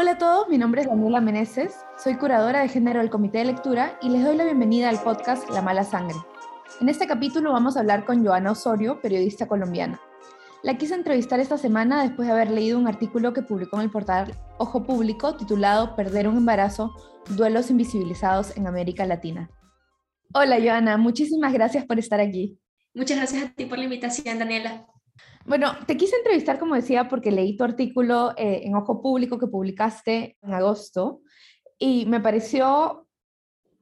Hola a todos, mi nombre es Daniela Meneses, soy curadora de género del Comité de Lectura y les doy la bienvenida al podcast La Mala Sangre. En este capítulo vamos a hablar con Joana Osorio, periodista colombiana. La quise entrevistar esta semana después de haber leído un artículo que publicó en el portal Ojo Público titulado Perder un embarazo, duelos invisibilizados en América Latina. Hola Joana, muchísimas gracias por estar aquí. Muchas gracias a ti por la invitación, Daniela. Bueno, te quise entrevistar, como decía, porque leí tu artículo eh, en Ojo Público que publicaste en agosto y me pareció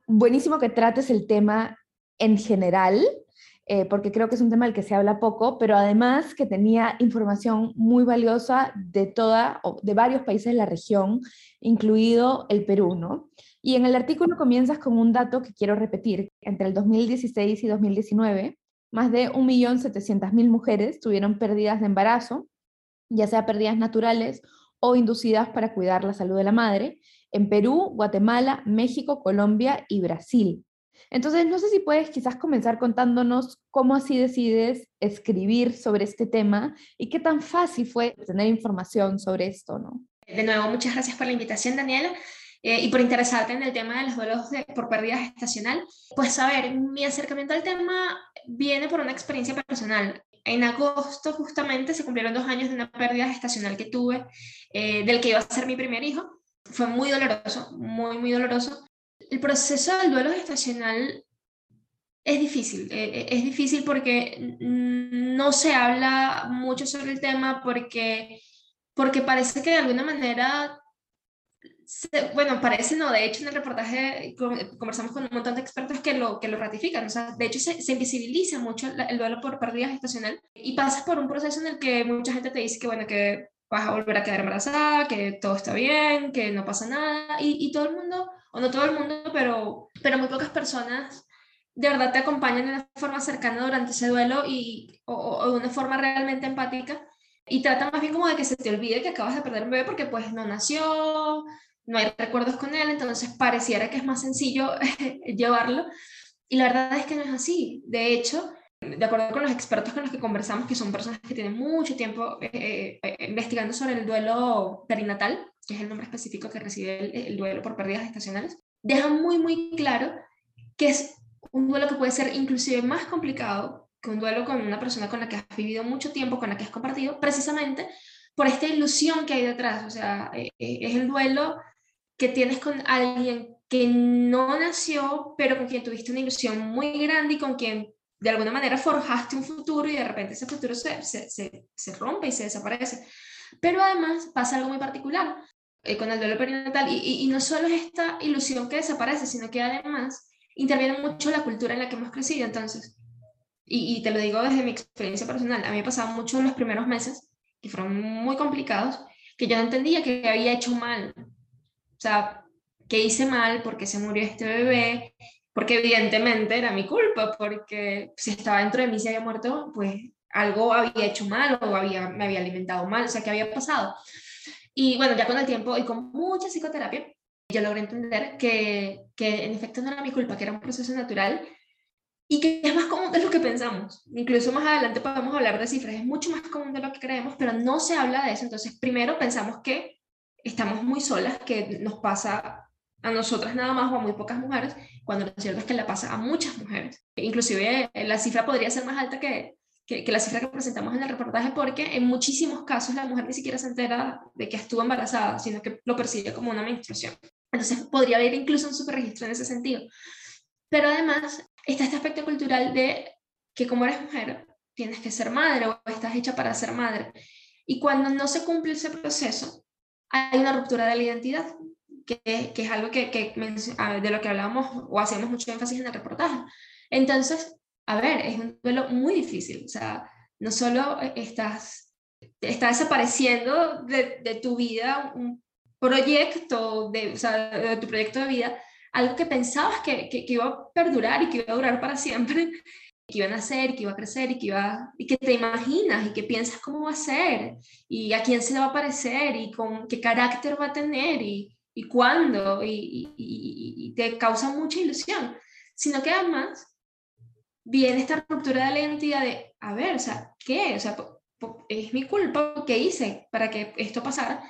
buenísimo que trates el tema en general, eh, porque creo que es un tema del que se habla poco, pero además que tenía información muy valiosa de toda, de varios países de la región, incluido el Perú, ¿no? Y en el artículo comienzas con un dato que quiero repetir. Entre el 2016 y 2019, más de 1.700.000 mujeres tuvieron pérdidas de embarazo, ya sea pérdidas naturales o inducidas para cuidar la salud de la madre, en Perú, Guatemala, México, Colombia y Brasil. Entonces, no sé si puedes quizás comenzar contándonos cómo así decides escribir sobre este tema y qué tan fácil fue tener información sobre esto, ¿no? De nuevo, muchas gracias por la invitación, Daniela. Eh, y por interesarte en el tema de los duelos por pérdida gestacional. Pues a ver, mi acercamiento al tema viene por una experiencia personal. En agosto justamente se cumplieron dos años de una pérdida gestacional que tuve, eh, del que iba a ser mi primer hijo. Fue muy doloroso, muy, muy doloroso el proceso del duelo gestacional es difícil, eh, eh, es difícil porque no se habla mucho sobre el tema porque, porque parece que de alguna manera, bueno, parece no, de hecho en el reportaje conversamos con un montón de expertos que lo, que lo ratifican, o sea, de hecho se, se invisibiliza mucho el duelo por pérdida gestacional y pasas por un proceso en el que mucha gente te dice que, bueno, que vas a volver a quedar embarazada, que todo está bien, que no pasa nada y, y todo el mundo o no todo el mundo, pero, pero muy pocas personas de verdad te acompañan de una forma cercana durante ese duelo y, o, de una forma realmente empática y tratan más bien como de que se te olvide que acabas de perder un bebé porque pues no nació, no hay recuerdos con él, entonces pareciera que es más sencillo llevarlo y la verdad es que no es así. De hecho, de acuerdo con los expertos con los que conversamos, que son personas que tienen mucho tiempo eh, eh, investigando sobre el duelo perinatal, que es el nombre específico que recibe el, duelo por pérdidas estacionales, deja muy, muy claro que es un duelo que puede ser inclusive más complicado que un duelo con una persona con la que has vivido mucho tiempo, con la que has compartido, precisamente por esta ilusión que hay detrás. O sea, eh, eh, es el duelo que tienes con alguien que no nació, pero con quien tuviste una ilusión muy grande y con quien de alguna manera forjaste un futuro y de repente ese futuro se, se, se, rompe y se desaparece. Pero además pasa algo muy particular. Eh, con el duelo perinatal. Y, y, no solo es esta ilusión que desaparece, sino que además interviene mucho la cultura en la que hemos crecido. Entonces, y, y te lo digo desde mi experiencia personal, a mí me pasaba mucho en los primeros meses, que fueron muy complicados, que yo no entendía que había hecho mal. Sea, que hice mal porque se murió este bebé, porque evidentemente era mi culpa, porque si estaba dentro de mí se había muerto, pues algo había hecho mal o había, me había alimentado mal, o sea, ¿qué había pasado? Y bueno, ya con el tiempo y con mucha psicoterapia, yo logré entender que, que en efecto no era mi culpa, que era un proceso natural y que es más común de lo que pensamos. Incluso más adelante podemos hablar de cifras, es mucho más común de lo que creemos, pero no se habla de eso. Entonces, primero pensamos que estamos muy solas, que nos pasa a nosotras nada más o a muy pocas mujeres, cuando lo cierto es que le pasa a muchas mujeres. Inclusive eh, la cifra podría ser más alta que, que, la cifra que presentamos en el reportaje, porque en muchísimos casos la mujer ni siquiera se entera de que estuvo embarazada, sino que lo percibe como una menstruación. Entonces podría haber incluso un superregistro en ese sentido. Pero además está este aspecto cultural de que como eres mujer, tienes que ser madre o estás hecha para ser madre. Y cuando no se cumple ese proceso, hay una ruptura de la identidad, que, que es algo que, que, de lo que hablábamos o hacemos mucho énfasis en el reportaje. Entonces, a ver, es un duelo muy difícil. O sea, no solo estás, está desapareciendo de, tu vida un proyecto, de, o tu proyecto de vida, algo que pensabas que, que, iba a perdurar y que iba a durar para siempre, que iba a nacer, que iba a crecer y que, iba, y que te imaginas y que piensas cómo va a ser y a quién se le va a parecer y con qué carácter va a tener y, y cuándo y, y, y te causa mucha ilusión, sino que además viene esta ruptura de la identidad de, a ver, o sea, ¿qué? O sea, es mi culpa, ¿qué hice para que esto pasara?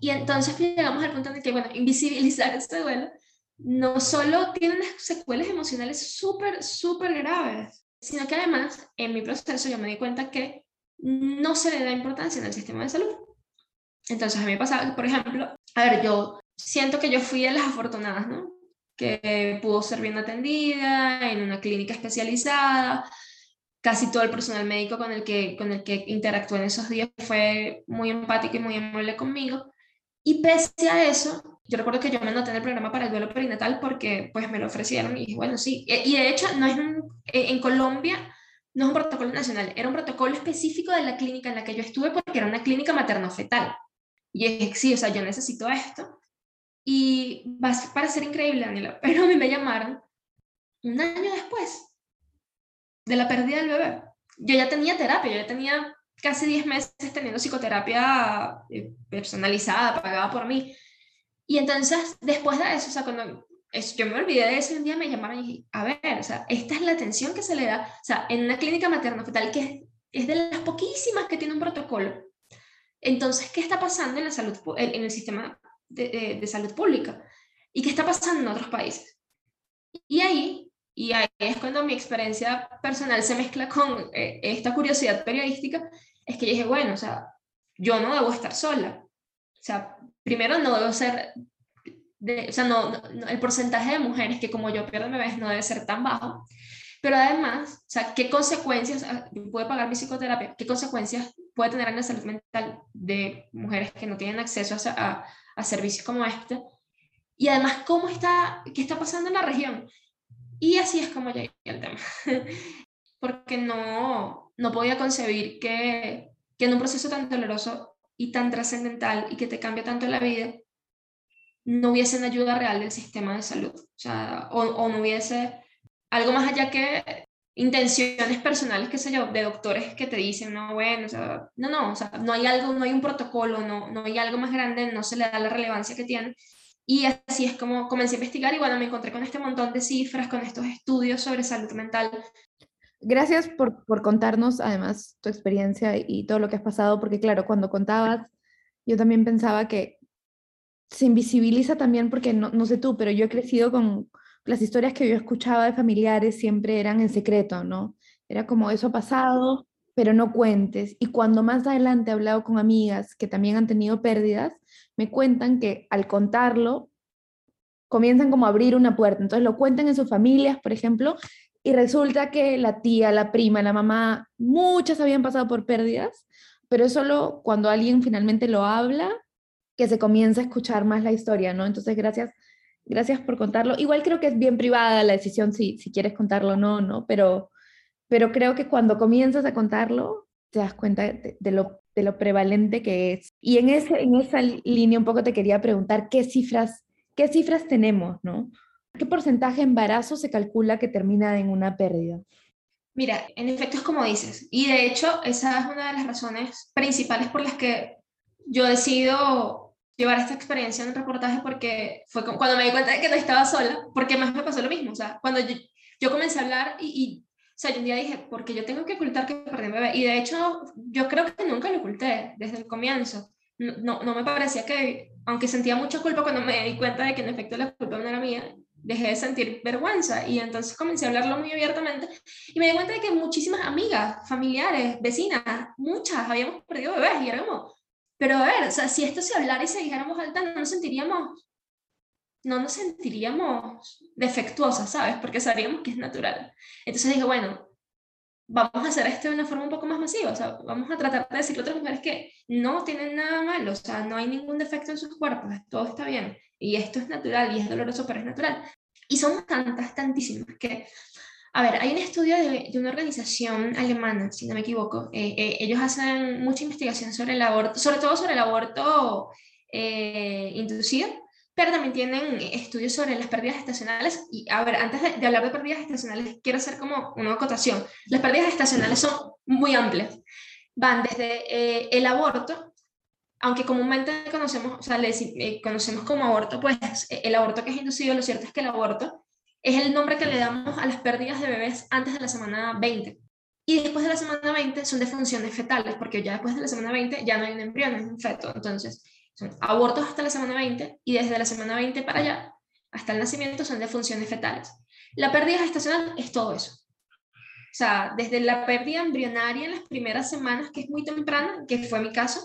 Y entonces llegamos al punto el que, bueno, invisibilizar este duelo no solo tiene unas secuelas emocionales súper, súper graves, sino que además en mi proceso yo me di cuenta que no se le da importancia en el sistema de salud. Entonces a mí me pasaba, por ejemplo, a ver, yo siento que yo fui de las afortunadas, ¿no? Que pudo ser bien atendida en una clínica especializada. Casi todo el personal médico con el que, con el que interactué en esos días fue muy empático y muy amable conmigo. Y pese a eso, yo recuerdo que yo me anoté en el programa para el duelo perinatal porque pues me lo ofrecieron y dije, bueno, sí. E, y de hecho, no es e, en Colombia no es un protocolo nacional, era un protocolo específico de la clínica en la que yo estuve porque era una clínica materno-fetal. Y dije, sí, o sea, yo necesito esto. Y va a parecer increíble, Daniela, pero a mí me llamaron un año después de la pérdida del bebé. Yo ya tenía terapia, yo ya tenía casi 10 meses teniendo psicoterapia eh, personalizada, pagada por mí. Y entonces, después de eso, o sea, cuando yo me olvidé de eso, un día me llamaron y dije, a ver, o sea, esta es la atención que se le da, o sea, en una clínica materno-fetal que es, de las poquísimas que tiene un protocolo. Entonces, ¿qué está pasando en, la salud, en el sistema de, de salud pública? ¿Y qué está pasando en otros países? Y ahí y ahí es cuando mi experiencia personal se mezcla con eh, esta curiosidad periodística, es que yo dije, bueno, o sea, yo no debo estar sola. O sea, primero no debo ser, de, o sea, no, el porcentaje de mujeres que como yo pierden bebés no debe ser tan bajo. Pero además, o sea, ¿qué consecuencias ah, puede pagar mi psicoterapia? ¿Qué consecuencias puede tener en la salud mental de mujeres que no tienen acceso a, a servicios como este? Y además, ¿cómo está, qué está pasando en la región? Y así es como llegué al tema, porque no, no podía concebir que, que en un proceso tan doloroso y tan trascendental y que te cambia tanto la vida, no hubiese una ayuda real del sistema de salud, o, sea, o, no hubiese algo más allá que intenciones personales, qué sé yo, de doctores que te dicen, no, bueno, o sea, no, no, o sea, no hay algo, no hay un protocolo, no, no hay algo más grande, no se le da la relevancia que tiene, y así es como comencé a investigar y bueno, me encontré con este montón de cifras, con estos estudios sobre salud mental. Gracias por, por contarnos además tu experiencia y todo lo que has pasado, porque claro, cuando contabas, yo también pensaba que se invisibiliza también, porque no, no sé tú, pero yo he crecido con las historias que yo escuchaba de familiares siempre eran en secreto, ¿no? Era como eso ha pasado, pero no cuentes. Y cuando más adelante he hablado con amigas que también han tenido pérdidas, me cuentan que al contarlo, comienzan como a abrir una puerta. Entonces lo cuentan en sus familias, por ejemplo, y resulta que la tía, la prima, la mamá, muchas habían pasado por pérdidas, pero es solo cuando alguien finalmente lo habla que se comienza a escuchar más la historia, ¿no? Entonces, gracias, gracias por contarlo. Igual creo que es bien privada la decisión si, si quieres contarlo o no, ¿no? Pero, pero creo que cuando comienzas a contarlo, te das cuenta de lo de lo prevalente que es. Y en, ese, en esa línea un poco te quería preguntar qué cifras, qué cifras tenemos, ¿no? ¿Qué porcentaje de embarazo se calcula que termina en una pérdida? Mira, en efecto es como dices. Y de hecho, esa es una de las razones principales por las que yo decido llevar esta experiencia en el reportaje porque fue cuando me di cuenta de que no estaba sola, porque más me pasó lo mismo. O sea, cuando yo, yo comencé a hablar y, y sea, yo un día dije, porque yo tengo que ocultar que perdí un bebé. Y de hecho, yo creo que nunca lo oculté desde el comienzo. No, no, me parecía que, aunque sentía mucha culpa cuando me di cuenta de que en efecto la culpa no era mía, dejé de sentir vergüenza y entonces comencé a hablarlo muy abiertamente y me di cuenta de que muchísimas amigas, familiares, vecinas, muchas habíamos perdido bebés y era pero a ver, si esto se hablara y se dijéramos alta, no nos sentiríamos no nos sentiríamos defectuosas, ¿sabes? Porque sabríamos que es natural. Entonces dije, bueno, vamos a hacer esto de una forma un poco más masiva, o sea, vamos a tratar de decirle a otras mujeres que no tienen nada malo, o sea, no hay ningún defecto en sus cuerpos, todo está bien, y esto es natural, y es doloroso, pero es natural. Y son tantas, tantísimas, que, a ver, hay un estudio de, una organización alemana, si no me equivoco, eh, eh, ellos hacen mucha investigación sobre el aborto, sobre todo sobre el aborto eh, inducido, pero también tienen estudios sobre las pérdidas estacionales. Y a ver, antes de, hablar de pérdidas estacionales, quiero hacer como una acotación. Las pérdidas estacionales son muy amplias. Van desde eh, el aborto, aunque comúnmente conocemos, o sea, eh, conocemos como aborto, pues eh, el aborto que es inducido, lo cierto es que el aborto es el nombre que le damos a las pérdidas de bebés antes de la semana 20. Y después de la semana 20 son defunciones fetales, porque ya después de la semana 20 ya no hay un embrión, es un feto. Entonces, Son abortos hasta la semana 20 y desde la semana 20 para allá, hasta el nacimiento, son defunciones fetales. La pérdida gestacional es todo eso. O sea, desde la pérdida embrionaria en las primeras semanas, que es muy temprana, que fue mi caso,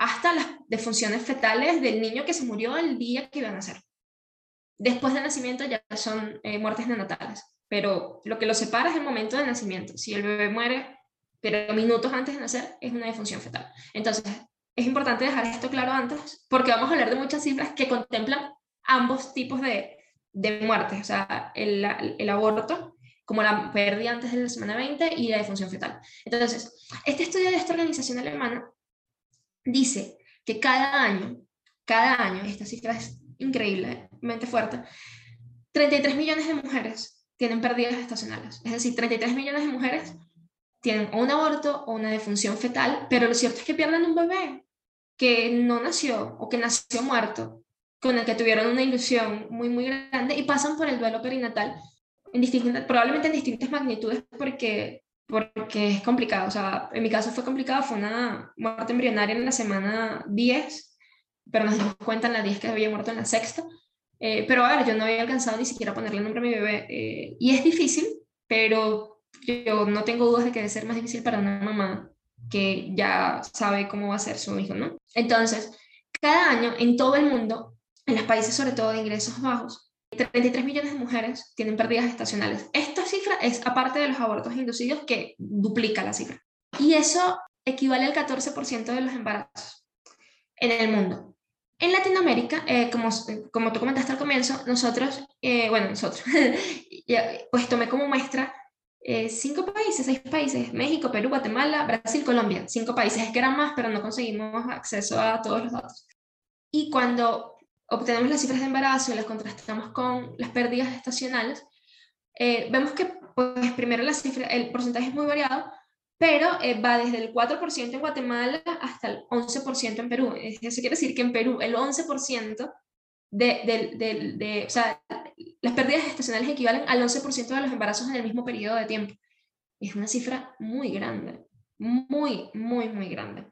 hasta las defunciones fetales del niño que se murió el día que iba a nacer. Después del nacimiento ya son eh, muertes neonatales, pero lo que lo separa es el momento del nacimiento. Si el bebé muere, pero minutos antes de nacer, es una defunción fetal. Entonces, es importante dejar esto claro antes, porque vamos a hablar de muchas cifras que contemplan ambos tipos de, de muertes, o sea, el, el aborto como la pérdida antes de la semana 20 y la defunción fetal. Entonces, este estudio de esta organización alemana dice que cada año, cada año, esta cifra es increíblemente fuerte, 33 millones de mujeres tienen pérdidas estacionales. Es decir, 33 millones de mujeres tienen un aborto o una defunción fetal, pero lo cierto es que pierden un bebé que no nació o que nació muerto, con el que tuvieron una ilusión muy, muy grande y pasan por el duelo perinatal en probablemente en distintas magnitudes porque, porque es complicado. O sea, en mi caso fue complicado, fue una muerte embrionaria en la semana 10, pero nos dimos cuenta en la 10 que había muerto en la sexta. Eh, pero a ver, yo no había alcanzado ni siquiera a ponerle nombre a mi bebé. Eh, y es difícil, pero yo no tengo dudas de que debe ser más difícil para una mamá que ya sabe cómo va a ser su hijo, ¿no? Entonces, cada año en todo el mundo, en los países sobre todo de ingresos bajos, 33 millones de mujeres tienen pérdidas estacionales. Esta cifra es aparte de los abortos inducidos que duplica la cifra. Y eso equivale al 14% de los embarazos en el mundo. En Latinoamérica, eh, como, como tú comentaste al comienzo, nosotros, eh, bueno, nosotros, pues tomé como muestra eh, cinco países, seis países, México, Perú, Guatemala, Brasil, Colombia, cinco países, es que eran más, pero no conseguimos acceso a todos los datos. Y cuando obtenemos las cifras de embarazo y las contrastamos con las pérdidas estacionales, vemos que, pues, primero la cifra, el porcentaje es muy variado, pero eh, va desde el 4% en Guatemala hasta el 11% en Perú. Eso quiere decir que en Perú el 11% de, de, de, o sea, las pérdidas estacionales equivalen al 11% de los embarazos en el mismo periodo de tiempo. Es una cifra muy grande, muy, muy, muy grande.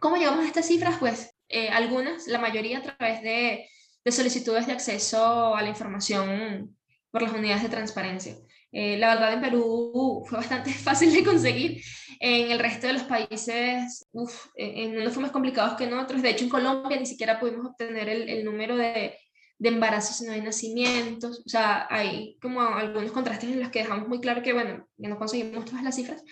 ¿Cómo llegamos a estas cifras? Pues eh, algunas, la mayoría a través de, de solicitudes de acceso a la información por las unidades de transparencia. Eh, la verdad en Perú fue bastante fácil de conseguir. En el resto de los países, uf, en unos fue más complicados que en otros. De hecho, en Colombia ni siquiera pudimos obtener el, el número de, de embarazos no de nacimientos. O sea, hay como algunos contrastes en los que dejamos muy claro que, bueno, ya no conseguimos todas las cifras.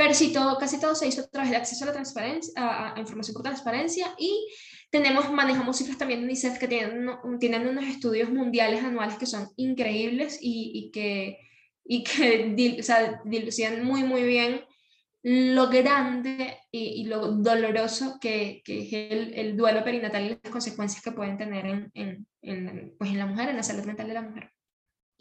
Pero sí, todo, casi todo se hizo a través de acceso a la transparencia, a, a información con transparencia y tenemos, manejamos cifras también de UNICEF que tienen, tienen unos estudios mundiales anuales que son increíbles y, y que y que o sea, dilucidan muy, muy bien lo grande y, lo doloroso que, que es el, el, duelo perinatal y las consecuencias que pueden tener en, en, en, pues en la mujer, en la salud mental de la mujer.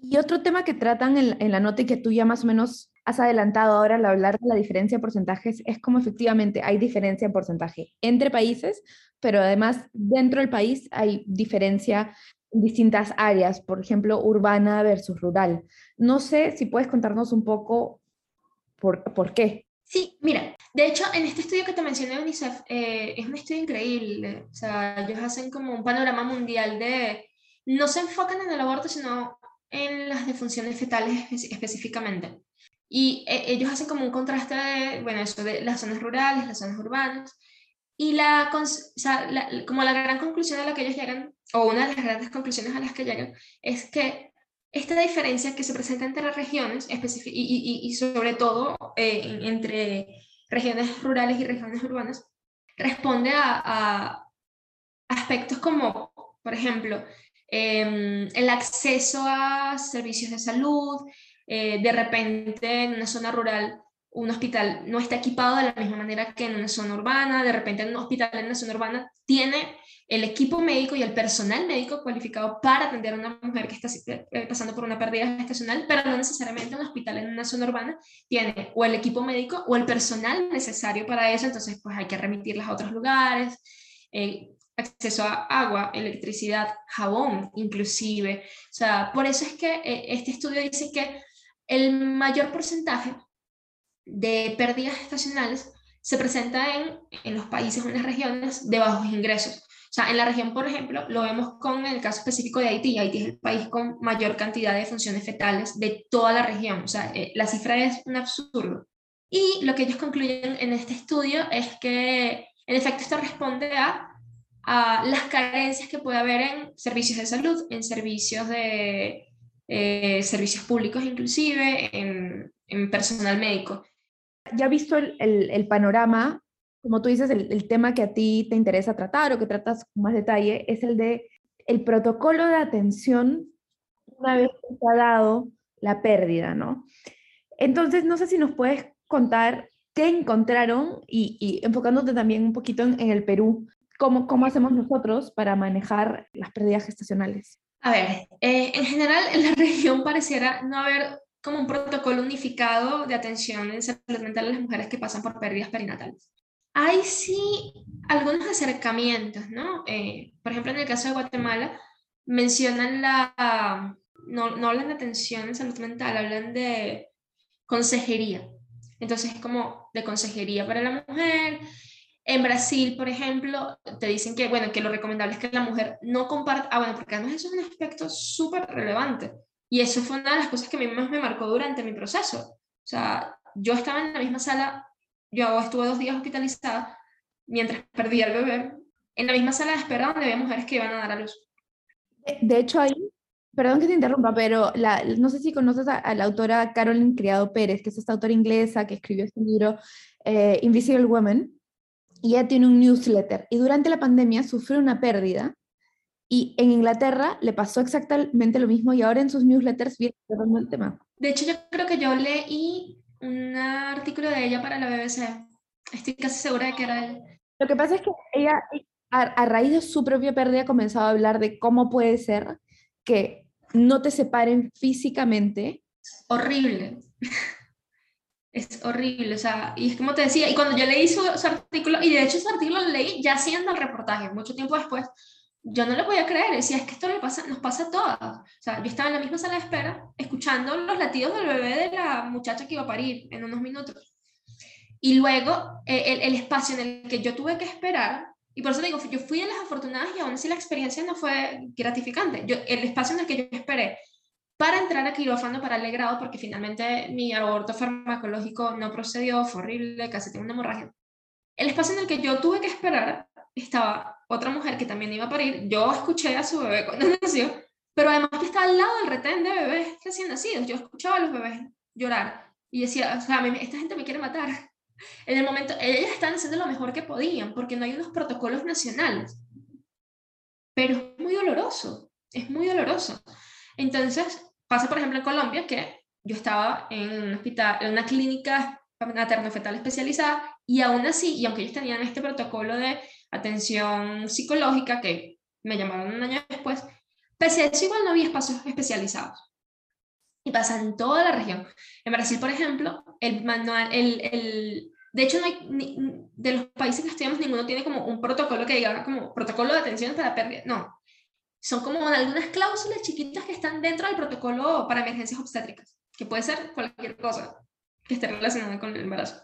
Y otro tema que tratan en, en, la nota y que tú ya más o menos has adelantado ahora al hablar de la diferencia de porcentajes es como efectivamente hay diferencia en porcentaje entre países, pero además dentro del país hay diferencia distintas áreas, por ejemplo, urbana versus rural. No sé si puedes contarnos un poco por, por qué. Sí, mira, de hecho, en este estudio que te mencioné, UNICEF, eh, es un estudio increíble. O sea, ellos hacen como un panorama mundial de. No se enfocan en el aborto, sino en las defunciones fetales específicamente. Y eh, ellos hacen como un contraste de, bueno, eso de las zonas rurales, las zonas urbanas. Y la, o sea, la, como la gran conclusión a la que ellos llegan o una de las grandes conclusiones a las que llegan, es que esta diferencia que se presenta entre las regiones, y, y, y, sobre todo eh, entre regiones rurales y regiones urbanas, responde a, a aspectos como, por ejemplo, eh, el acceso a servicios de salud, eh, de repente en una zona rural un hospital no está equipado de la misma manera que en una zona urbana, de repente en un hospital en una zona urbana tiene el equipo médico y el personal médico cualificado para atender a una mujer que está eh, pasando por una pérdida gestacional, pero no necesariamente un hospital en una zona urbana tiene o el equipo médico o el personal necesario para eso, entonces pues hay que remitirlas a otros lugares, eh, acceso a agua, electricidad, jabón inclusive. O sea, por eso es que eh, este estudio dice que el mayor porcentaje de pérdidas estacionales se presenta en, en los países o en las regiones de bajos ingresos. O sea, en la región, por ejemplo, lo vemos con el caso específico de Haití. Haití es el país con mayor cantidad de funciones fetales de toda la región. O sea, eh, la cifra es un absurdo. Y lo que ellos concluyen en este estudio es que, en efecto, esto responde a, a las carencias que puede haber en servicios de salud, en servicios de eh, servicios públicos inclusive, en, personal médico ya visto el, panorama, como tú dices, el, tema que a ti te interesa tratar o que tratas con más detalle es el de el protocolo de atención una vez que se ha dado la pérdida, ¿no? Entonces, no sé si nos puedes contar qué encontraron y, enfocándote también un poquito en el Perú, cómo, cómo hacemos nosotros para manejar las pérdidas gestacionales. A ver, eh, en general en la región pareciera no haber como un protocolo unificado de atención en salud mental a las mujeres que pasan por pérdidas perinatales. Hay sí algunos acercamientos, ¿no? Eh, por ejemplo, en el caso de Guatemala, mencionan la, no, no hablan de atención en salud mental, hablan de consejería. Entonces es como de consejería para la mujer. En Brasil, por ejemplo, te dicen que, bueno, que lo recomendable es que la mujer no comparta, ah, bueno, porque además eso es un aspecto súper relevante y eso fue una de las cosas que a mí más me marcó durante mi proceso. O sea, yo estaba en la misma sala, yo estuve dos días hospitalizada mientras perdí al bebé, en la misma sala de espera donde había mujeres que iban a dar a luz. De hecho, ahí, perdón que te interrumpa, pero la, no sé si conoces a, la autora Carolyn Criado Pérez, que es esta autora inglesa que escribió este libro, eh, Invisible Women, y ella tiene un newsletter, y durante la pandemia sufrió una pérdida y en Inglaterra le pasó exactamente lo mismo y ahora en sus newsletters viene el tema. De hecho, yo creo que yo leí un artículo de ella para la BBC. Estoy casi segura de que era él. Lo que pasa es que ella, a, raíz de su propia pérdida, ha comenzado a hablar de cómo puede ser que no te separen físicamente. Horrible. Es horrible, o sea, y es como te decía, y cuando yo leí su, su artículo, y de hecho ese artículo lo leí ya haciendo el reportaje, mucho tiempo después, yo no lo podía creer, decía, es que esto pasa, nos pasa a todas. O sea, yo estaba en la misma sala de espera, escuchando los latidos del bebé de la muchacha que iba a parir en unos minutos. Y luego eh, el, el, espacio en el que yo tuve que esperar, y por eso digo, yo fui de las afortunadas y aún así la experiencia no fue gratificante. Yo, el espacio en el que yo esperé para entrar a quirófano para el porque finalmente mi aborto farmacológico no procedió, fue horrible, casi tengo una hemorragia. El espacio en el que yo tuve que esperar estaba otra mujer que también iba a parir, yo escuché a su bebé cuando nació, pero además que estaba al lado del retén de bebés recién nacidos, yo escuchaba a los bebés llorar y decía, o sea, esta gente me quiere matar. En el momento, ellas están haciendo lo mejor que podían, porque no hay unos protocolos nacionales, pero es muy doloroso, es muy doloroso. Entonces, pasa por ejemplo en Colombia que yo estaba en un hospital, en una clínica materno-fetal especializada y aún así, y aunque ellos tenían este protocolo de atención psicológica, que me llamaron un año después, pese a eso igual no había espacios especializados. Y pasa en toda la región. En Brasil, por ejemplo, el manual, el, el de hecho, no hay, de los países que estudiamos, ninguno tiene como un protocolo que diga como protocolo de atención para pérdida. No, son como algunas cláusulas chiquitas que están dentro del protocolo para emergencias obstétricas, que puede ser cualquier cosa que esté relacionada con el embarazo.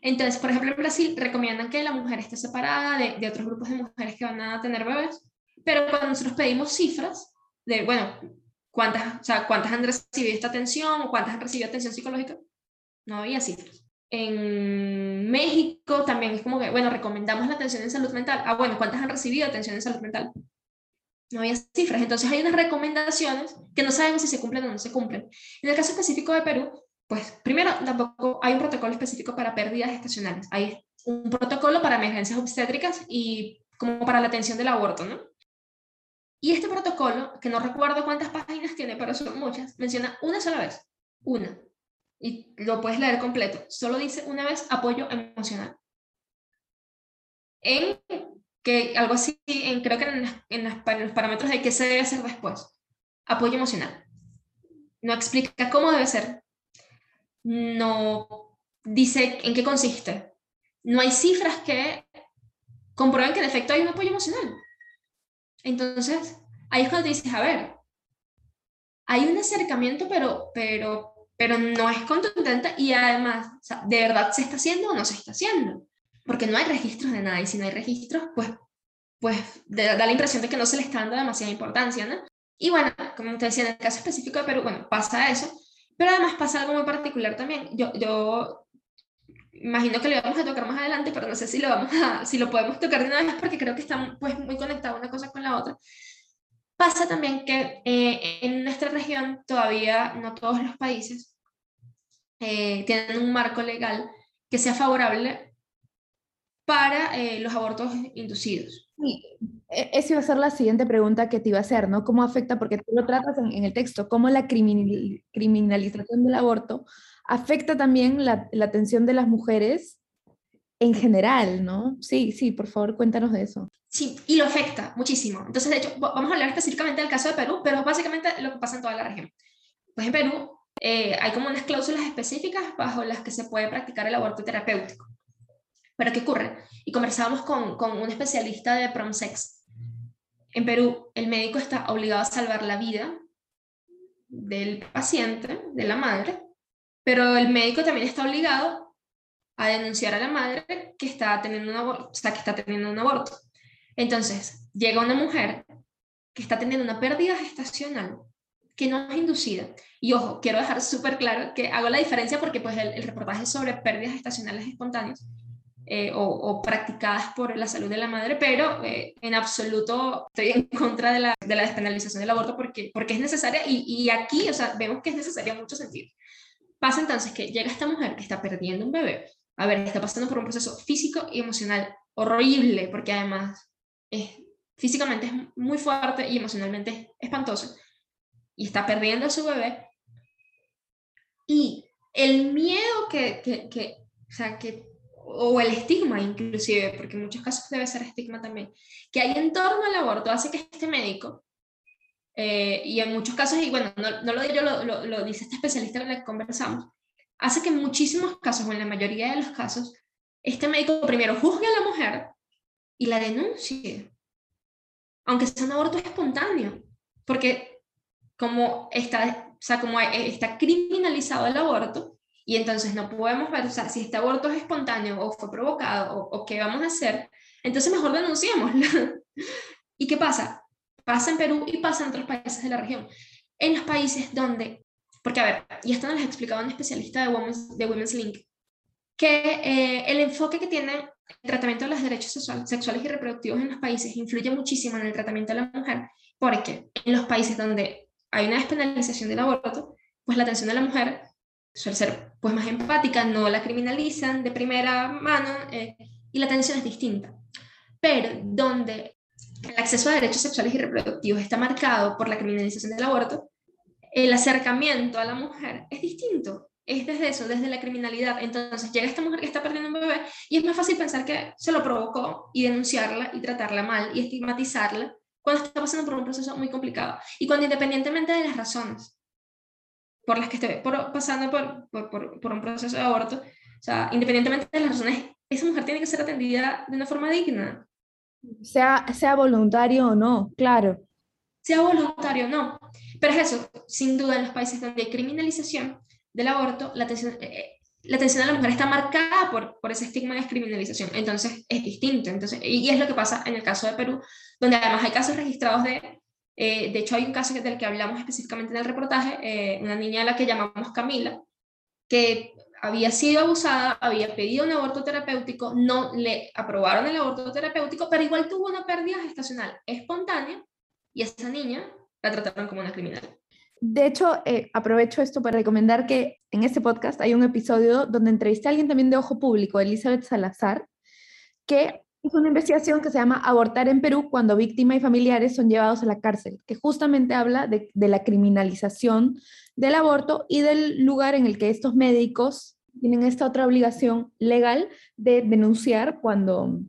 Entonces, por ejemplo, en Brasil recomiendan que la mujer esté separada de, de, otros grupos de mujeres que van a tener bebés, pero cuando nosotros pedimos cifras de, bueno, cuántas, o sea, cuántas han recibido esta atención o cuántas han recibido atención psicológica, no había cifras. En México también es como que, bueno, recomendamos la atención en salud mental. Ah, bueno, ¿cuántas han recibido atención en salud mental? No había cifras. Entonces hay unas recomendaciones que no sabemos si se cumplen o no se cumplen. En el caso específico de Perú, pues primero, tampoco hay un protocolo específico para pérdidas gestacionales. Hay un protocolo para emergencias obstétricas y como para la atención del aborto, ¿no? Y este protocolo, que no recuerdo cuántas páginas tiene, pero son muchas, menciona una sola vez, una. Y lo puedes leer completo. Solo dice una vez apoyo emocional. En que algo así, en, creo que en, en, en los parámetros de qué se debe hacer después. Apoyo emocional. No explica cómo debe ser, no dice en qué consiste. No hay cifras que comprueben que en efecto hay un apoyo emocional. Entonces, ahí es cuando dices, a ver, hay un acercamiento, pero, pero pero no es contundente y además, ¿de verdad se está haciendo o no se está haciendo? Porque no hay registros de nada y si no hay registros, pues, pues da la impresión de que no se le está dando demasiada importancia, ¿no? Y bueno, como te decía, en el caso específico de Perú, bueno, pasa eso, pero además pasa algo muy particular también. Yo, yo imagino que lo vamos a tocar más adelante, pero no sé si lo, vamos a, si lo podemos tocar de una vez porque creo que está pues, muy conectado una cosa con la otra. Pasa también que eh, en nuestra región todavía no todos los países eh, tienen un marco legal que sea favorable para eh, los abortos inducidos. Sí, e, esa iba a ser la siguiente pregunta que te iba a hacer, ¿no? ¿Cómo afecta? Porque tú lo tratas en, el texto, cómo la criminalización del aborto afecta también la, la atención de las mujeres en general, ¿no? Sí, sí, por favor, cuéntanos de eso. Sí, y lo afecta muchísimo. Entonces, de hecho, vamos a hablar específicamente del caso de Perú, pero básicamente lo que pasa en toda la región. Pues en Perú eh, hay como unas cláusulas específicas bajo las que se puede practicar el aborto terapéutico. Pero ¿qué ocurre? Y conversábamos con, un especialista de PromSex. En Perú, el médico está obligado a salvar la vida del paciente, de la madre, pero el médico también está obligado a denunciar a la madre que está teniendo un aborto, que está teniendo un aborto. Entonces, llega una mujer que está teniendo una pérdida gestacional que no es inducida. Y ojo, quiero dejar súper claro que hago la diferencia porque pues el, reportaje sobre pérdidas gestacionales espontáneas eh, o, practicadas por la salud de la madre, pero eh, en absoluto estoy en contra de la, de la despenalización del aborto porque, porque es necesaria y, y, aquí, o sea, vemos que es necesaria en mucho sentido. Pasa entonces que llega esta mujer que está perdiendo un bebé, a ver, está pasando por un proceso físico y emocional horrible, porque además es, físicamente es muy fuerte y emocionalmente es espantoso y está perdiendo a su bebé. Y el miedo que, que, que, o sea, que, o el estigma inclusive, porque en muchos casos debe ser estigma también, que hay en torno al aborto hace que este médico, eh, y en muchos casos, y bueno, no, no lo digo yo, lo, lo, lo, dice este especialista con el que conversamos, hace que en muchísimos casos, o en la mayoría de los casos, este médico primero juzgue a la mujer y la denuncie, aunque sea un aborto espontáneo, porque como está, o sea, como está criminalizado el aborto, y entonces no podemos ver, o sea, si este aborto es espontáneo o fue provocado o, o qué vamos a hacer, entonces mejor denunciémoslo. ¿Y qué pasa? Pasa en Perú y pasa en otros países de la región. En los países donde, porque a ver, y esto nos lo ha explicado un especialista de Women's, de Women's Link, que eh, el enfoque que tiene el tratamiento de los derechos sexuales y reproductivos en los países influye muchísimo en el tratamiento de la mujer, porque en los países donde hay una despenalización del aborto, pues la atención de la mujer suele ser pues más empática, no la criminalizan de primera mano eh, y la atención es distinta. Pero donde el acceso a derechos sexuales y reproductivos está marcado por la criminalización del aborto, el acercamiento a la mujer es distinto. Es desde eso, desde la criminalidad. Entonces llega esta mujer que está perdiendo un bebé y es más fácil pensar que se lo provocó y denunciarla y tratarla mal y estigmatizarla cuando está pasando por un proceso muy complicado y cuando independientemente de las razones por las que esté pasando por, por, por, un proceso de aborto, o sea, independientemente de las razones, esa mujer tiene que ser atendida de una forma digna. Sea, sea voluntario o no, claro. Sea voluntario o no. Pero es eso, sin duda en los países donde hay criminalización del aborto, la atención, eh, eh, la atención a la mujer está marcada por, por ese estigma de descriminalización. Entonces es distinto. Entonces, y es lo que pasa en el caso de Perú, donde además hay casos registrados de, eh, de hecho hay un caso del que hablamos específicamente en el reportaje, eh, una niña a la que llamamos Camila, que había sido abusada, había pedido un aborto terapéutico, no le aprobaron el aborto terapéutico, pero igual tuvo una pérdida gestacional espontánea y esa niña la trataron como una criminal. De hecho, eh, aprovecho esto para recomendar que en este podcast hay un episodio donde entrevisté a alguien también de Ojo Público, Elizabeth Salazar, que hizo una investigación que se llama Abortar en Perú cuando víctima y familiares son llevados a la cárcel, que justamente habla de, de la criminalización del aborto y del lugar en el que estos médicos tienen esta otra obligación legal de denunciar cuando,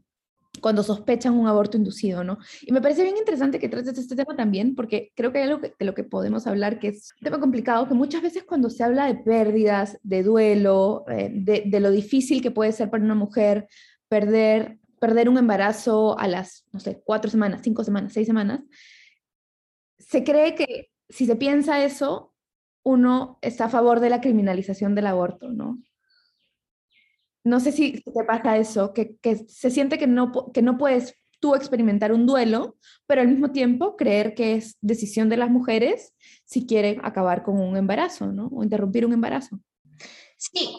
cuando sospechan un aborto inducido, ¿no? Y me parece bien interesante que trates este tema también, porque creo que hay algo de lo que podemos hablar que es un tema complicado, que muchas veces cuando se habla de pérdidas, de duelo, eh, de, de, lo difícil que puede ser para una mujer perder, perder un embarazo a las, no sé, cuatro semanas, cinco semanas, seis semanas, se cree que si se piensa eso, uno está a favor de la criminalización del aborto, ¿no? No sé si te pasa eso, que, se siente que no, que no puedes tú experimentar un duelo, pero al mismo tiempo creer que es decisión de las mujeres si quieren acabar con un embarazo, ¿no? O interrumpir un embarazo. Sí,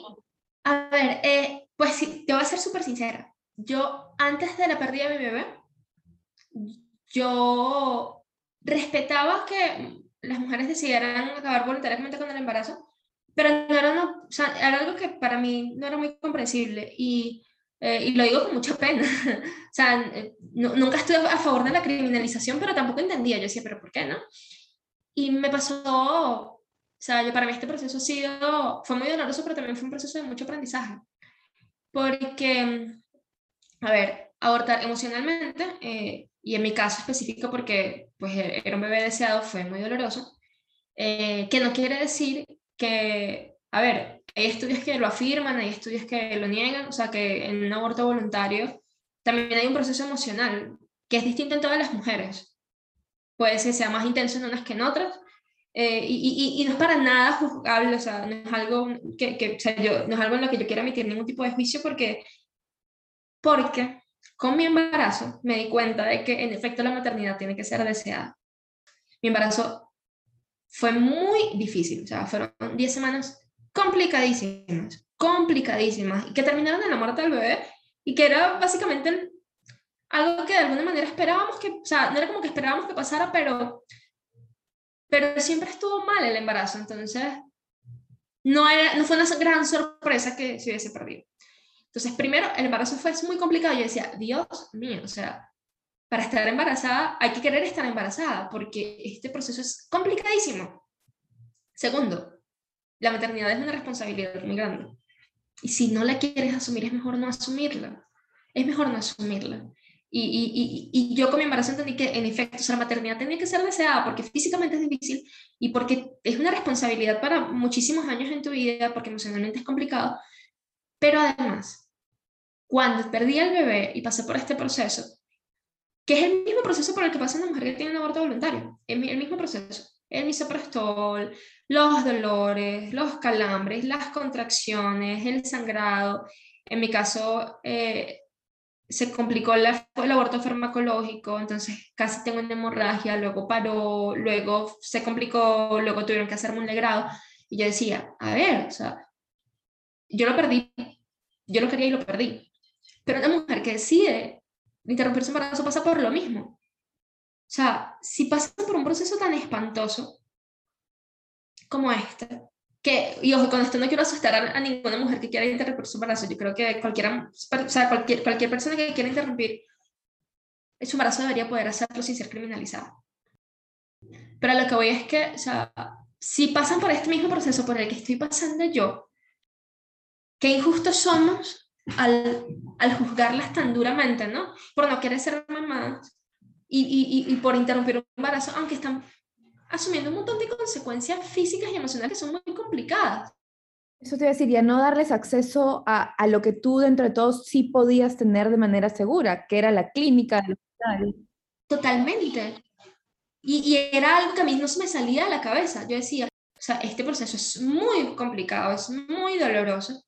a ver, eh, pues sí, te voy a ser súper sincera. Yo, antes de la pérdida de mi bebé, yo respetaba que las mujeres decidieran acabar voluntariamente con el embarazo, pero no era, no, o sea, era algo que para mí no era muy comprensible y, eh, y lo digo con mucha pena. o sea, eh, nunca estuve a favor de la criminalización, pero tampoco entendía. Yo decía, pero ¿por qué no? Y me pasó, o sea, yo, para mí este proceso ha sido, fue muy doloroso, pero también fue un proceso de mucho aprendizaje. Porque, a ver, abortar emocionalmente, eh, y en mi caso específico porque pues era un bebé deseado, fue muy doloroso, que no quiere decir que, a ver, hay estudios que lo afirman, hay estudios que lo niegan, o sea que en un aborto voluntario también hay un proceso emocional que es distinto en todas las mujeres. Puede ser sea más intenso en unas que en otras, eh, y, y, no es para nada juzgable, o sea, no es algo que, que o sea, yo, no es algo en lo que yo quiera emitir ningún tipo de juicio porque, porque con mi embarazo me di cuenta de que en efecto la maternidad tiene que ser deseada. Mi embarazo fue muy difícil, o sea, fueron 10 semanas complicadísimas, complicadísimas, y que terminaron en la muerte del bebé, y que era básicamente algo que de alguna manera esperábamos que, o sea, no era como que esperábamos que pasara, pero, pero siempre estuvo mal el embarazo, entonces no, era, no fue una gran sorpresa que se hubiese perdido. Entonces, primero, el embarazo fue muy complicado, yo decía, Dios mío, o sea, para estar embarazada hay que querer estar embarazada, porque este proceso es complicadísimo. Segundo, la maternidad es una responsabilidad muy grande. Y si no la quieres asumir, es mejor no asumirla. Es mejor no asumirla. Y, y, y, yo con mi embarazo entendí que, en efecto, la maternidad tenía que ser deseada porque físicamente es difícil y porque es una responsabilidad para muchísimos años en tu vida, porque emocionalmente es complicado. Pero además, cuando perdí al bebé y pasé por este proceso, que es el mismo proceso por el que pasa una mujer que tiene un aborto voluntario, el, el mismo proceso, el misoprostol, los dolores, los calambres, las contracciones, el sangrado. En mi caso, eh, se complicó el aborto farmacológico, entonces casi tengo una hemorragia, luego paró, luego se complicó, luego tuvieron que hacerme un legrado. Y yo decía, a ver, o sea, yo lo perdí, yo lo quería y lo perdí. Pero una mujer que decide interrumpir su embarazo pasa por lo mismo. O sea, si pasan por un proceso tan espantoso como este, que, y ojo, con esto no quiero asustar a, ninguna mujer que quiera interrumpir su embarazo, yo creo que cualquiera, o sea, cualquier, cualquier persona que quiera interrumpir su embarazo debería poder hacerlo sin ser criminalizada. Pero lo que voy es que, o sea, si pasan por este mismo proceso por el que estoy pasando yo, qué injustos somos al, al juzgarlas tan duramente, ¿no? Por no querer ser mamás y, y, y, por interrumpir un embarazo, aunque están asumiendo un montón de consecuencias físicas y emocionales que son muy complicadas. Eso te decir, no darles acceso a, a, lo que tú dentro de todos sí podías tener de manera segura, que era la clínica, el hospital. Totalmente. Y, y, era algo que a mí no se me salía de la cabeza. Yo decía, o sea, este proceso es muy complicado, es muy doloroso,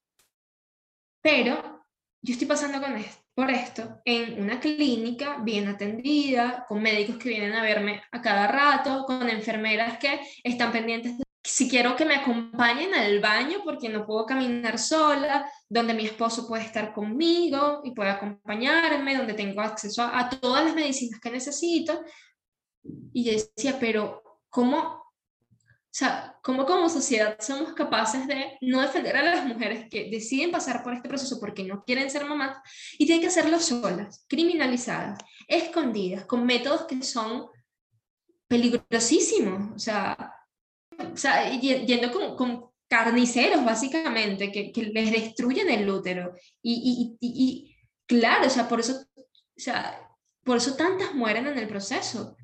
pero yo estoy pasando con esto, por esto en una clínica bien atendida, con médicos que vienen a verme a cada rato, con enfermeras que están pendientes de si quiero que me acompañen al baño porque no puedo caminar sola, donde mi esposo puede estar conmigo y puede acompañarme, donde tengo acceso a, a todas las medicinas que necesito. Y yo decía, pero ¿cómo o sea, ¿cómo como sociedad somos capaces de no defender a las mujeres que deciden pasar por este proceso porque no quieren ser mamás y tienen que hacerlo solas, criminalizadas, escondidas, con métodos que son peligrosísimos? O sea, o sea yendo con, con carniceros, básicamente, que, que, les destruyen el útero. Y, y, y, claro, o sea, por eso, o sea, por eso tantas mueren en el proceso.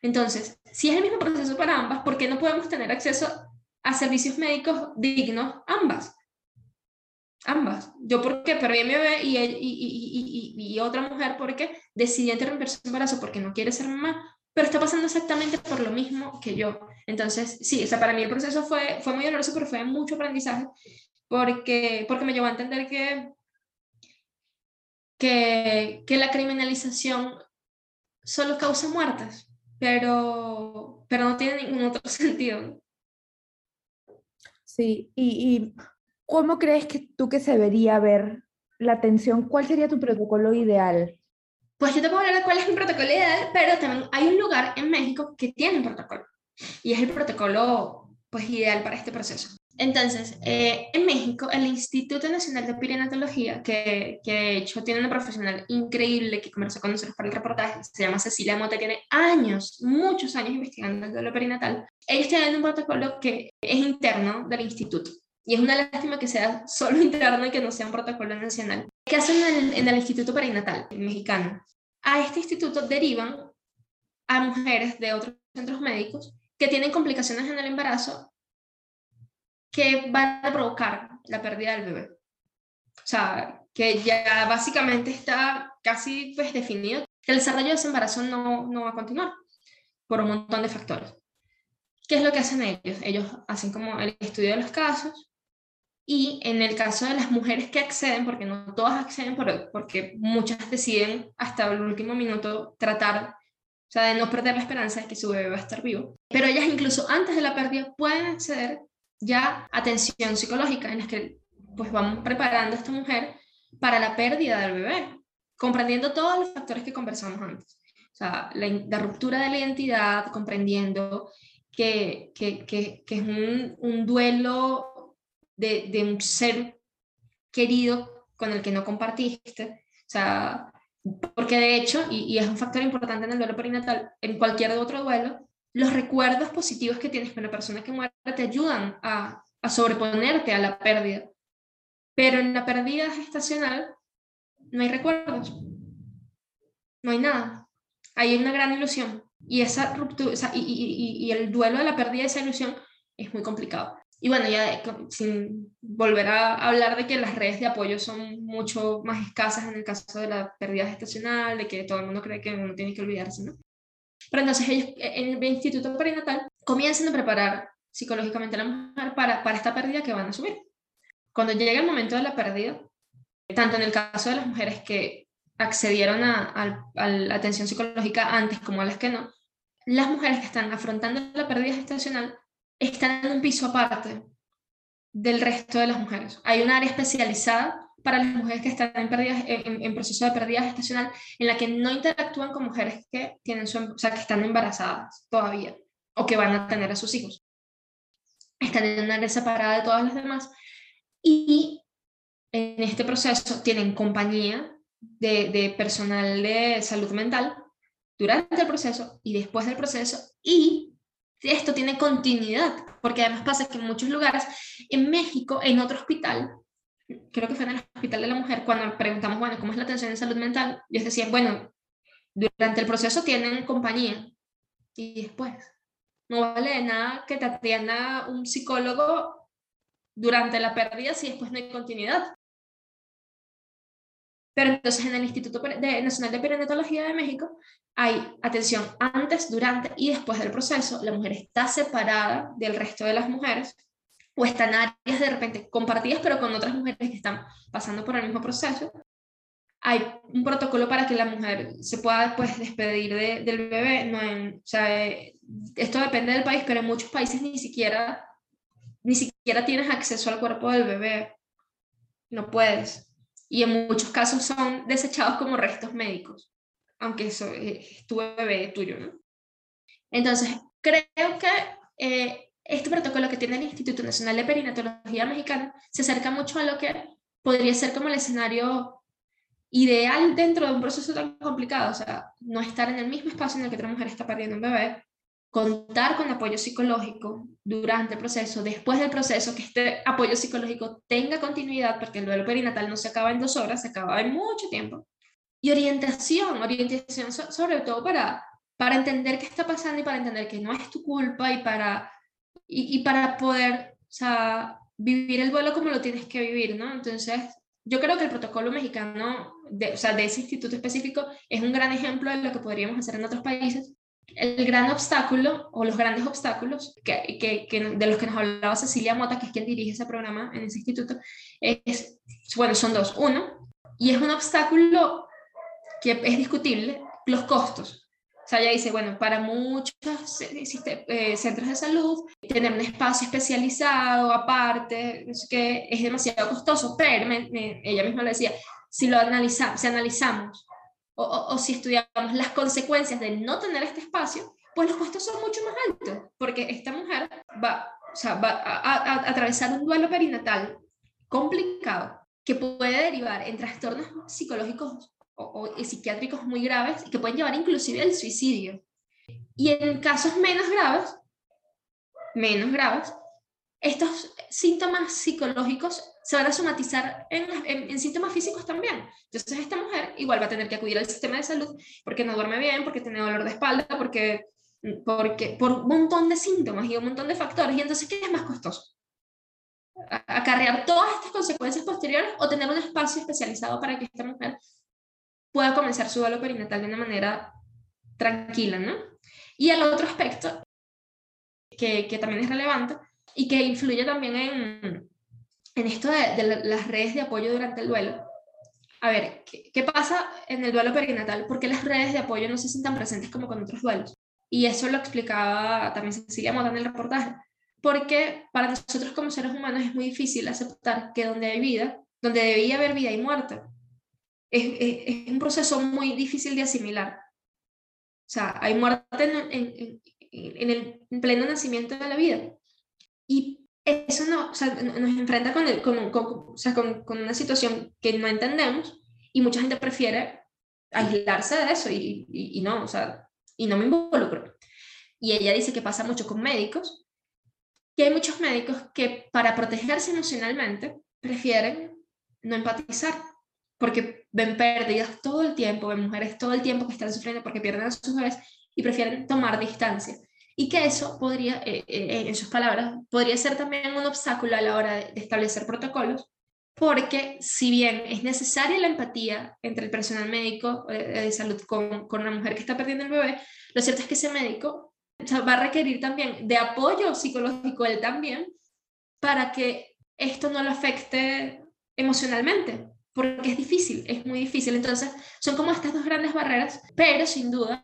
Entonces, si es el mismo proceso para ambas, ¿por qué no podemos tener acceso a servicios médicos dignos ambas? Ambas. Yo porque perdí a mi bebé y, y, y, y, otra mujer porque decidió interrumpir su embarazo porque no quiere ser mamá. pero está pasando exactamente por lo mismo que yo. Entonces, sí, o sea, para mí el proceso fue, fue muy doloroso, pero fue mucho aprendizaje, porque, porque me llevó a entender que, que, que la criminalización solo causa muertes, pero, pero no tiene ningún otro sentido. Sí, y, y ¿cómo crees que tú que se debería ver la atención? ¿Cuál sería tu protocolo ideal? Pues yo te puedo hablar de cuál es mi protocolo ideal, pero también hay un lugar en México que tiene un protocolo y es el protocolo pues ideal para este proceso. Entonces, eh, en México, el Instituto Nacional de Perinatología, que, que, de hecho tiene una profesional increíble que conversó con nosotros para el reportaje, se llama Cecilia Mota, tiene años, muchos años investigando el duelo perinatal. Ellos tienen un protocolo que es interno del instituto. Y es una lástima que sea solo interno y que no sea un protocolo nacional. ¿Qué hacen en el, en el Instituto Perinatal Mexicano? A este instituto derivan a mujeres de otros centros médicos que tienen complicaciones en el embarazo que van a provocar la pérdida del bebé. O sea, que ya básicamente está casi pues, definido que el desarrollo de ese embarazo no, no va a continuar por un montón de factores. ¿Qué es lo que hacen ellos? Ellos hacen como el estudio de los casos y en el caso de las mujeres que acceden, porque no todas acceden, porque muchas deciden hasta el último minuto tratar, o sea, de no perder la esperanza de que su bebé va a estar vivo, pero ellas incluso antes de la pérdida pueden acceder ya atención psicológica en las que pues vamos preparando a esta mujer para la pérdida del bebé, comprendiendo todos los factores que conversamos antes. O sea, la, ruptura de la identidad, comprendiendo que, que, que, que es un, un duelo de, de un ser querido con el que no compartiste. O sea, porque de hecho, y, y, es un factor importante en el duelo perinatal, en cualquier otro duelo, los recuerdos positivos que tienes con la persona que muere te ayudan a, sobreponerte a la pérdida. Pero en la pérdida gestacional no hay recuerdos, no hay nada. Hay una gran ilusión. Y esa ruptura, y, el duelo de la pérdida de esa ilusión es muy complicado. Y bueno, ya sin volver a hablar de que las redes de apoyo son mucho más escasas en el caso de la pérdida gestacional, de que todo el mundo cree que uno tiene que olvidarse, ¿no? Pero entonces ellos en el Instituto Perinatal comienzan a preparar psicológicamente a la mujer para, para esta pérdida que van a asumir. Cuando llega el momento de la pérdida, tanto en el caso de las mujeres que accedieron a, a la atención psicológica antes como a las que no, las mujeres que están afrontando la pérdida gestacional están en un piso aparte del resto de las mujeres. Hay un área especializada para las mujeres que están en, en, proceso de pérdida gestacional en la que no interactúan con mujeres que, tienen su, o sea, que están embarazadas todavía o que van a tener a sus hijos. Están en una área separada de todas las demás y en este proceso tienen compañía de, de personal de salud mental durante el proceso y después del proceso y esto tiene continuidad, porque además pasa que en muchos lugares, en México, en otro hospital, creo que fue en el Hospital de la Mujer, cuando preguntamos, bueno, ¿cómo es la atención en salud mental? Ellos decían, bueno, durante el proceso tienen compañía y después. No vale de nada que te atienda un psicólogo durante la pérdida si después no hay continuidad. Pero entonces en el Instituto Nacional de Perinatología de México hay atención antes, durante y después del proceso. La mujer está separada del resto de las mujeres o están áreas de repente compartidas pero con otras mujeres que están pasando por el mismo proceso. Hay un protocolo para que la mujer se pueda después despedir del bebé. No en, o sea, esto depende del país, pero en muchos países ni siquiera, ni siquiera tienes acceso al cuerpo del bebé. No puedes y en muchos casos son desechados como restos médicos, aunque eso es tu bebé tuyo, ¿no? Entonces, creo que eh, este protocolo que tiene el Instituto Nacional de Perinatología Mexicana se acerca mucho a lo que podría ser como el escenario ideal dentro de un proceso tan complicado, o sea, no estar en el mismo espacio en el que otra mujer está perdiendo un bebé, contar con apoyo psicológico durante el proceso, después del proceso, que este apoyo psicológico tenga continuidad, porque el duelo perinatal no se acaba en dos horas, se acaba en mucho tiempo. Y orientación, orientación sobre todo para, para entender qué está pasando y para entender que no es tu culpa y para, y, y para poder o sea, vivir el duelo como lo tienes que vivir, ¿no? Entonces, yo creo que el protocolo mexicano, de, o sea, de ese instituto específico, es un gran ejemplo de lo que podríamos hacer en otros países el gran obstáculo o los grandes obstáculos que, que, de los que nos hablaba Cecilia Mota, que es quien dirige ese programa en ese instituto, es, bueno, son dos. Uno, y es un obstáculo que es discutible, los costos. O sea, ella dice, bueno, para muchos eh, centros de salud, tener un espacio especializado aparte, es que es demasiado costoso, pero ella misma le decía, si lo analizamos, si analizamos o, o, si estudiamos las consecuencias de no tener este espacio, pues los costos son mucho más altos, porque esta mujer va, o sea, va a, atravesar un duelo perinatal complicado que puede derivar en trastornos psicológicos o, o, psiquiátricos muy graves que pueden llevar inclusive al suicidio. Y en casos menos graves, menos graves, estos síntomas psicológicos se van a somatizar en, en, síntomas físicos también. Entonces esta mujer igual va a tener que acudir al sistema de salud porque no duerme bien, porque tiene dolor de espalda, porque, porque por un montón de síntomas y un montón de factores. Y entonces, ¿qué es más costoso? acarrear todas estas consecuencias posteriores o tener un espacio especializado para que esta mujer pueda comenzar su duelo perinatal de una manera tranquila, ¿no? Y el otro aspecto que, que también es relevante y que influye también en, en esto de, las redes de apoyo durante el duelo. A ver, ¿qué, pasa en el duelo perinatal? ¿Por qué las redes de apoyo no se sienten tan presentes como con otros duelos? Y eso lo explicaba también Cecilia Mota en el reportaje. Porque para nosotros como seres humanos es muy difícil aceptar que donde hay vida, donde debía haber vida y muerte, es, un proceso muy difícil de asimilar. O sea, hay muerte en, en, el pleno nacimiento de la vida. Y eso no, o sea, nos enfrenta con, el, con, o sea, con, una situación que no entendemos y mucha gente prefiere aislarse de eso y, y, y, no, o sea, y no me involucro. Y ella dice que pasa mucho con médicos, que hay muchos médicos que para protegerse emocionalmente prefieren no empatizar porque ven pérdidas todo el tiempo, ven mujeres todo el tiempo que están sufriendo porque pierden a sus bebés y prefieren tomar distancia. Y que eso podría, eh, eh, en sus palabras, podría ser también un obstáculo a la hora de, establecer protocolos, porque si bien es necesaria la empatía entre el personal médico eh, de salud con una mujer que está perdiendo el bebé, lo cierto es que ese médico va a requerir también de apoyo psicológico él también para que esto no lo afecte emocionalmente, porque es difícil, es muy difícil. Entonces, son como estas dos grandes barreras, pero sin duda,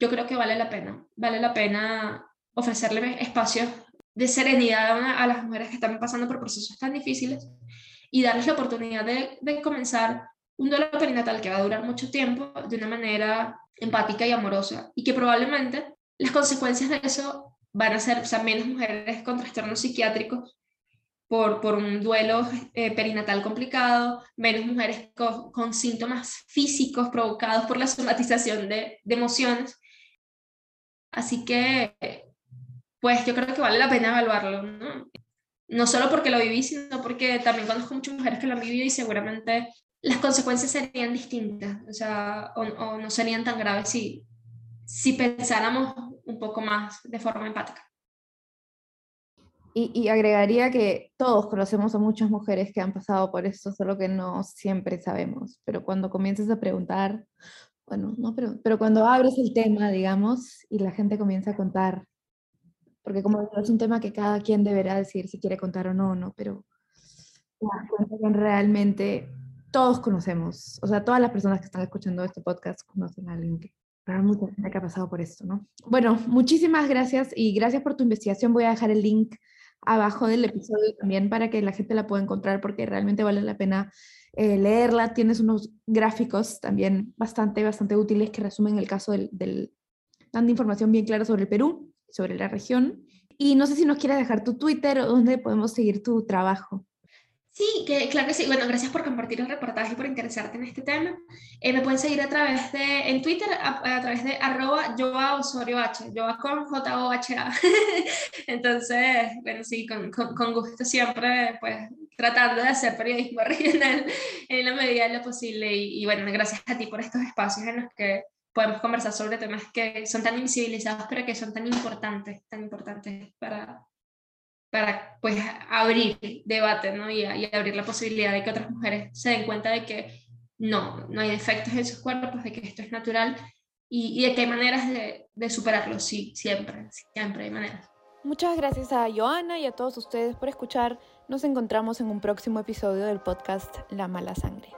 yo creo que vale la pena, vale la pena ofrecerle espacios de serenidad a, las mujeres que están pasando por procesos tan difíciles y darles la oportunidad de, comenzar un duelo perinatal que va a durar mucho tiempo de una manera empática y amorosa y que probablemente las consecuencias de eso van a ser o sea, menos mujeres con trastornos psiquiátricos por, por un duelo eh, perinatal complicado, menos mujeres con, síntomas físicos provocados por la somatización de, emociones. Así que, pues yo creo que vale la pena evaluarlo, ¿no? No solo porque lo viví, sino porque también conozco muchas mujeres que lo han vivido y seguramente las consecuencias serían distintas, o sea, o no serían tan graves si, si pensáramos un poco más de forma empática. Y, agregaría que todos conocemos a muchas mujeres que han pasado por esto, solo que no siempre sabemos. Pero cuando comienzas a preguntar, bueno, no, pero, pero cuando abres el tema, digamos, y la gente comienza a contar, porque como es un tema que cada quien deberá decir si quiere contar o no, ¿no? Pero realmente todos conocemos, o sea, todas las personas que están escuchando este podcast conocen a alguien que mucha gente que ha pasado por esto, ¿no? Bueno, muchísimas gracias y gracias por tu investigación. Voy a dejar el link abajo del episodio también para que la gente la pueda encontrar porque realmente vale la pena eh, leerla. Tienes unos gráficos también bastante, bastante útiles que resumen el caso del, dando información bien clara sobre el Perú, sobre la región. Y no sé si nos quieres dejar tu Twitter o dónde podemos seguir tu trabajo. Sí, que, claro que sí. Bueno, gracias por compartir el reportaje y por interesarte en este tema. Eh, me pueden seguir a través de, en Twitter, a, través de arroba Joa Osorio H, Joa con J-O-H-A. Entonces, bueno, sí, con, con, gusto siempre, pues, tratando de hacer periodismo regional en la medida de lo posible. Y, y bueno, gracias a ti por estos espacios en los que podemos conversar sobre temas que son tan invisibilizados, pero que son tan importantes, tan importantes para, para pues abrir debate ¿no? y, y, abrir la posibilidad de que otras mujeres se den cuenta de que no, no hay defectos en sus cuerpos, de que esto es natural y, de que hay maneras de, de superarlo, sí, siempre, siempre hay maneras. Muchas gracias a Joana y a todos ustedes por escuchar. Nos encontramos en un próximo episodio del podcast La Mala Sangre.